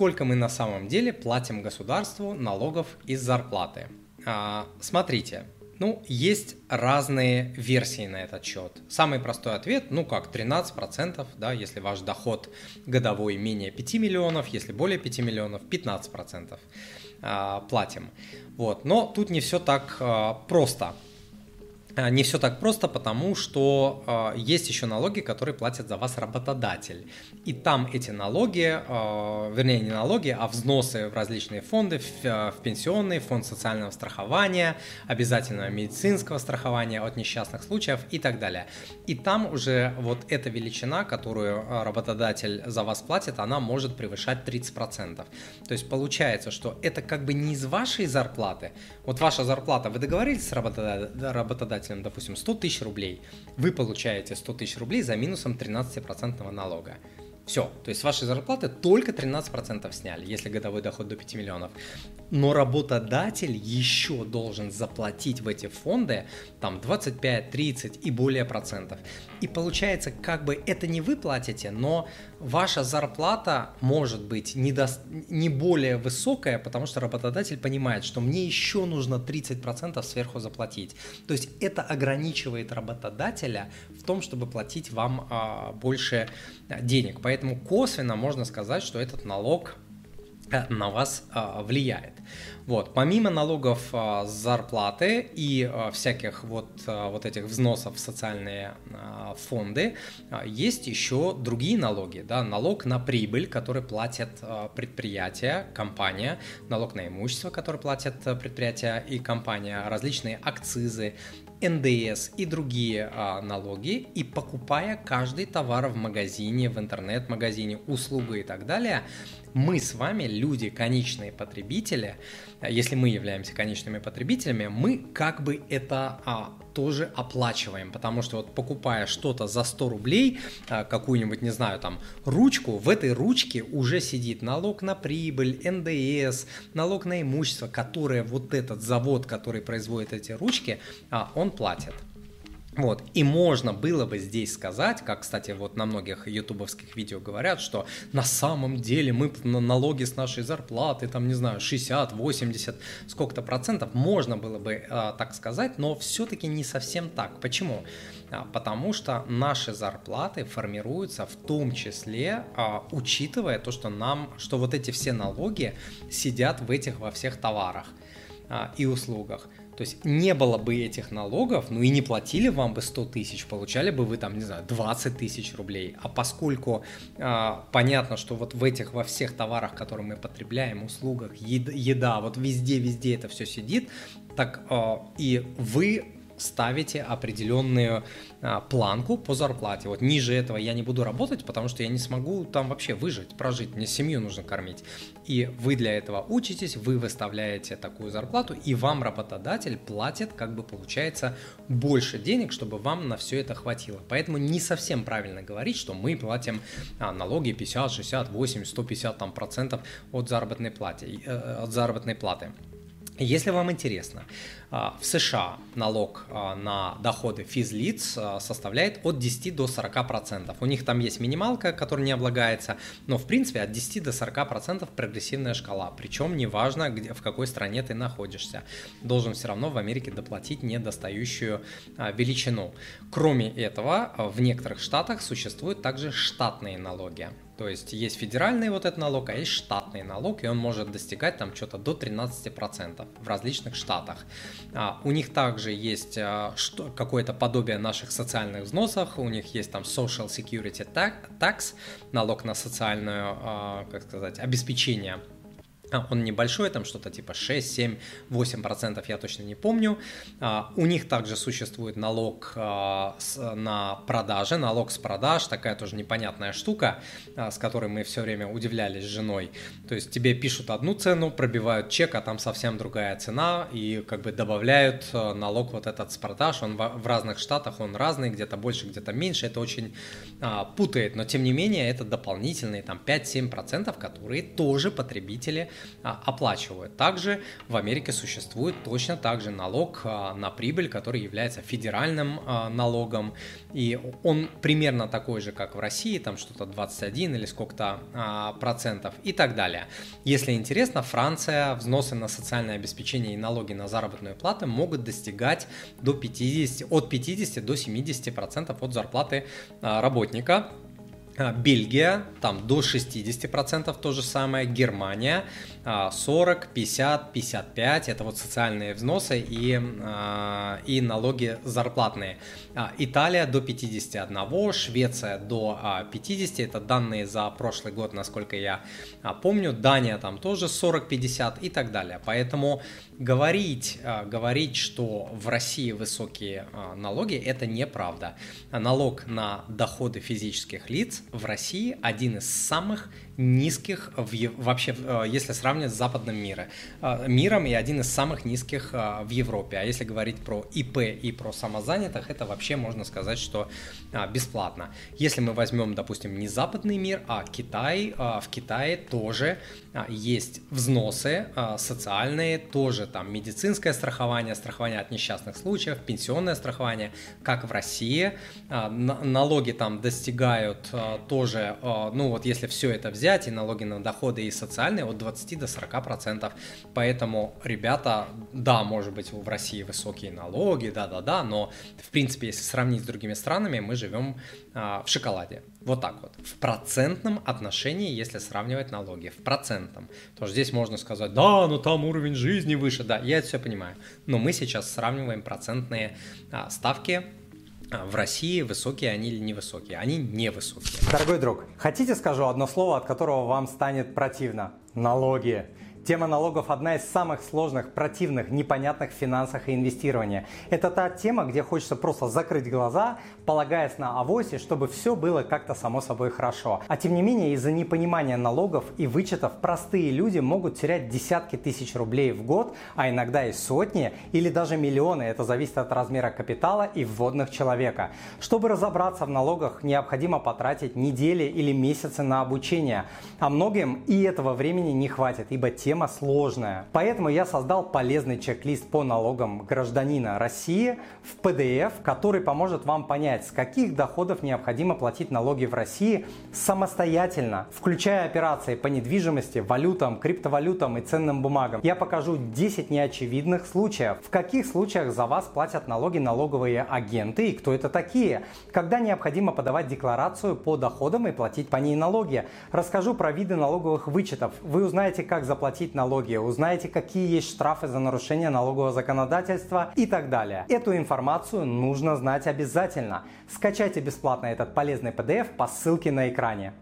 сколько мы на самом деле платим государству налогов из зарплаты? А, смотрите, ну, есть разные версии на этот счет. Самый простой ответ, ну как, 13%, да, если ваш доход годовой менее 5 миллионов, если более 5 миллионов, 15% а, платим. Вот, но тут не все так а, просто. А, не все так просто, потому что э, есть еще налоги, которые платят за вас работодатель. И там эти налоги, э, вернее не налоги, а взносы в различные фонды, в, в пенсионный, фонд социального страхования, обязательного медицинского страхования от несчастных случаев и так далее. И там уже вот эта величина, которую работодатель за вас платит, она может превышать 30%. То есть получается, что это как бы не из вашей зарплаты. Вот ваша зарплата, вы договорились с работодателем, работодателем, допустим, 100 тысяч рублей, вы получаете 100 тысяч рублей за минусом 13% налога. Все, то есть с вашей зарплаты только 13% сняли, если годовой доход до 5 миллионов. Но работодатель еще должен заплатить в эти фонды там 25, 30 и более процентов. И получается, как бы это не вы платите, но ваша зарплата может быть не, до... не более высокая, потому что работодатель понимает, что мне еще нужно 30% сверху заплатить. То есть это ограничивает работодателя в том, чтобы платить вам а, больше денег. Поэтому косвенно можно сказать, что этот налог э, на вас а, влияет. Вот. Помимо налогов а, с зарплаты и всяких вот, вот этих взносов в социальные фонды, есть еще другие налоги. Да? Налог на прибыль, который платят предприятия, компания, налог на имущество, который платят предприятия и компания, различные акцизы, НДС и другие а, налоги, и покупая каждый товар в магазине, в интернет-магазине, услугу и так далее, мы с вами, люди, конечные потребители, если мы являемся конечными потребителями, мы как бы это а, тоже оплачиваем, потому что вот покупая что-то за 100 рублей, а, какую-нибудь, не знаю, там, ручку, в этой ручке уже сидит налог на прибыль, НДС, налог на имущество, которое вот этот завод, который производит эти ручки, а, он платит. Вот. И можно было бы здесь сказать, как, кстати, вот на многих ютубовских видео говорят, что на самом деле мы на налоги с нашей зарплаты, там, не знаю, 60, 80, сколько-то процентов, можно было бы э, так сказать, но все-таки не совсем так. Почему? А, потому что наши зарплаты формируются в том числе, а, учитывая то, что нам, что вот эти все налоги сидят в этих во всех товарах а, и услугах. То есть не было бы этих налогов, ну и не платили вам бы 100 тысяч, получали бы вы там, не знаю, 20 тысяч рублей. А поскольку э, понятно, что вот в этих, во всех товарах, которые мы потребляем, услугах, еда, вот везде-везде это все сидит, так э, и вы ставите определенную а, планку по зарплате. Вот ниже этого я не буду работать, потому что я не смогу там вообще выжить, прожить. Мне семью нужно кормить. И вы для этого учитесь, вы выставляете такую зарплату, и вам работодатель платит, как бы получается, больше денег, чтобы вам на все это хватило. Поэтому не совсем правильно говорить, что мы платим а, налоги 50, 60, 80, 150 там, процентов от заработной платы. Э, от заработной платы. Если вам интересно, а, в США налог а, на доходы физлиц а, составляет от 10 до 40 процентов. У них там есть минималка, которая не облагается, но в принципе от 10 до 40 процентов прогрессивная шкала. Причем неважно, где, в какой стране ты находишься. Должен все равно в Америке доплатить недостающую величину. Кроме этого, в некоторых штатах существуют также штатные налоги. То есть есть федеральный вот этот налог, а есть штатный налог, и он может достигать там что-то до 13% в различных штатах. А, у них также есть а, что, какое-то подобие наших социальных взносов, у них есть там Social Security Tax, налог на социальное, а, как сказать, обеспечение он небольшой, там что-то типа 6, 7, 8 процентов, я точно не помню. А, у них также существует налог а, на продажи, налог с продаж, такая тоже непонятная штука, с которой мы все время удивлялись с женой. То есть тебе пишут одну цену, пробивают чек, а там совсем другая цена, и как бы добавляют налог вот этот с продаж. Он в разных штатах, он разный, где-то больше, где-то меньше, это очень путает, но тем не менее это дополнительные там 5-7 процентов, которые тоже потребители оплачивают. Также в Америке существует точно так же налог на прибыль, который является федеральным налогом, и он примерно такой же, как в России, там что-то 21 или сколько-то процентов и так далее. Если интересно, Франция взносы на социальное обеспечение и налоги на заработную плату могут достигать до 50, от 50 до 70 процентов от зарплаты работника. А, Бельгия, там до 60% то же самое, Германия 40, 50, 55, это вот социальные взносы и, а, и налоги зарплатные. А, Италия до 51, Швеция до 50, это данные за прошлый год, насколько я помню, Дания там тоже 40-50 и так далее. Поэтому говорить, говорить, что в России высокие налоги, это неправда. Налог на доходы физических лиц в России один из самых низких в, вообще, э, если сравнивать с западным миром, э, миром и один из самых низких э, в Европе. А если говорить про ИП и про самозанятых, это вообще можно сказать, что бесплатно. Если мы возьмем, допустим, не западный мир, а Китай, в Китае тоже есть взносы социальные, тоже там медицинское страхование, страхование от несчастных случаев, пенсионное страхование, как в России. Налоги там достигают тоже, ну вот если все это взять, и налоги на доходы и социальные от 20 до 40 процентов. Поэтому, ребята, да, может быть, в России высокие налоги, да-да-да, но, в принципе, если сравнить с другими странами, мы живем а, в шоколаде. Вот так вот. В процентном отношении, если сравнивать налоги. В процентном. Потому что здесь можно сказать, да, но там уровень жизни выше. Да, я это все понимаю. Но мы сейчас сравниваем процентные а, ставки а, в России высокие они или невысокие? Они невысокие. Дорогой друг, хотите скажу одно слово, от которого вам станет противно? Налоги. Тема налогов одна из самых сложных, противных, непонятных в финансах и инвестировании. Это та тема, где хочется просто закрыть глаза, полагаясь на авосе, чтобы все было как-то само собой хорошо. А тем не менее, из-за непонимания налогов и вычетов простые люди могут терять десятки тысяч рублей в год, а иногда и сотни или даже миллионы. Это зависит от размера капитала и вводных человека. Чтобы разобраться в налогах, необходимо потратить недели или месяцы на обучение. А многим и этого времени не хватит, ибо те тема сложная. Поэтому я создал полезный чек-лист по налогам гражданина России в PDF, который поможет вам понять, с каких доходов необходимо платить налоги в России самостоятельно, включая операции по недвижимости, валютам, криптовалютам и ценным бумагам. Я покажу 10 неочевидных случаев, в каких случаях за вас платят налоги налоговые агенты и кто это такие, когда необходимо подавать декларацию по доходам и платить по ней налоги. Расскажу про виды налоговых вычетов. Вы узнаете, как заплатить платить налоги, узнаете, какие есть штрафы за нарушение налогового законодательства и так далее. Эту информацию нужно знать обязательно. Скачайте бесплатно этот полезный PDF по ссылке на экране.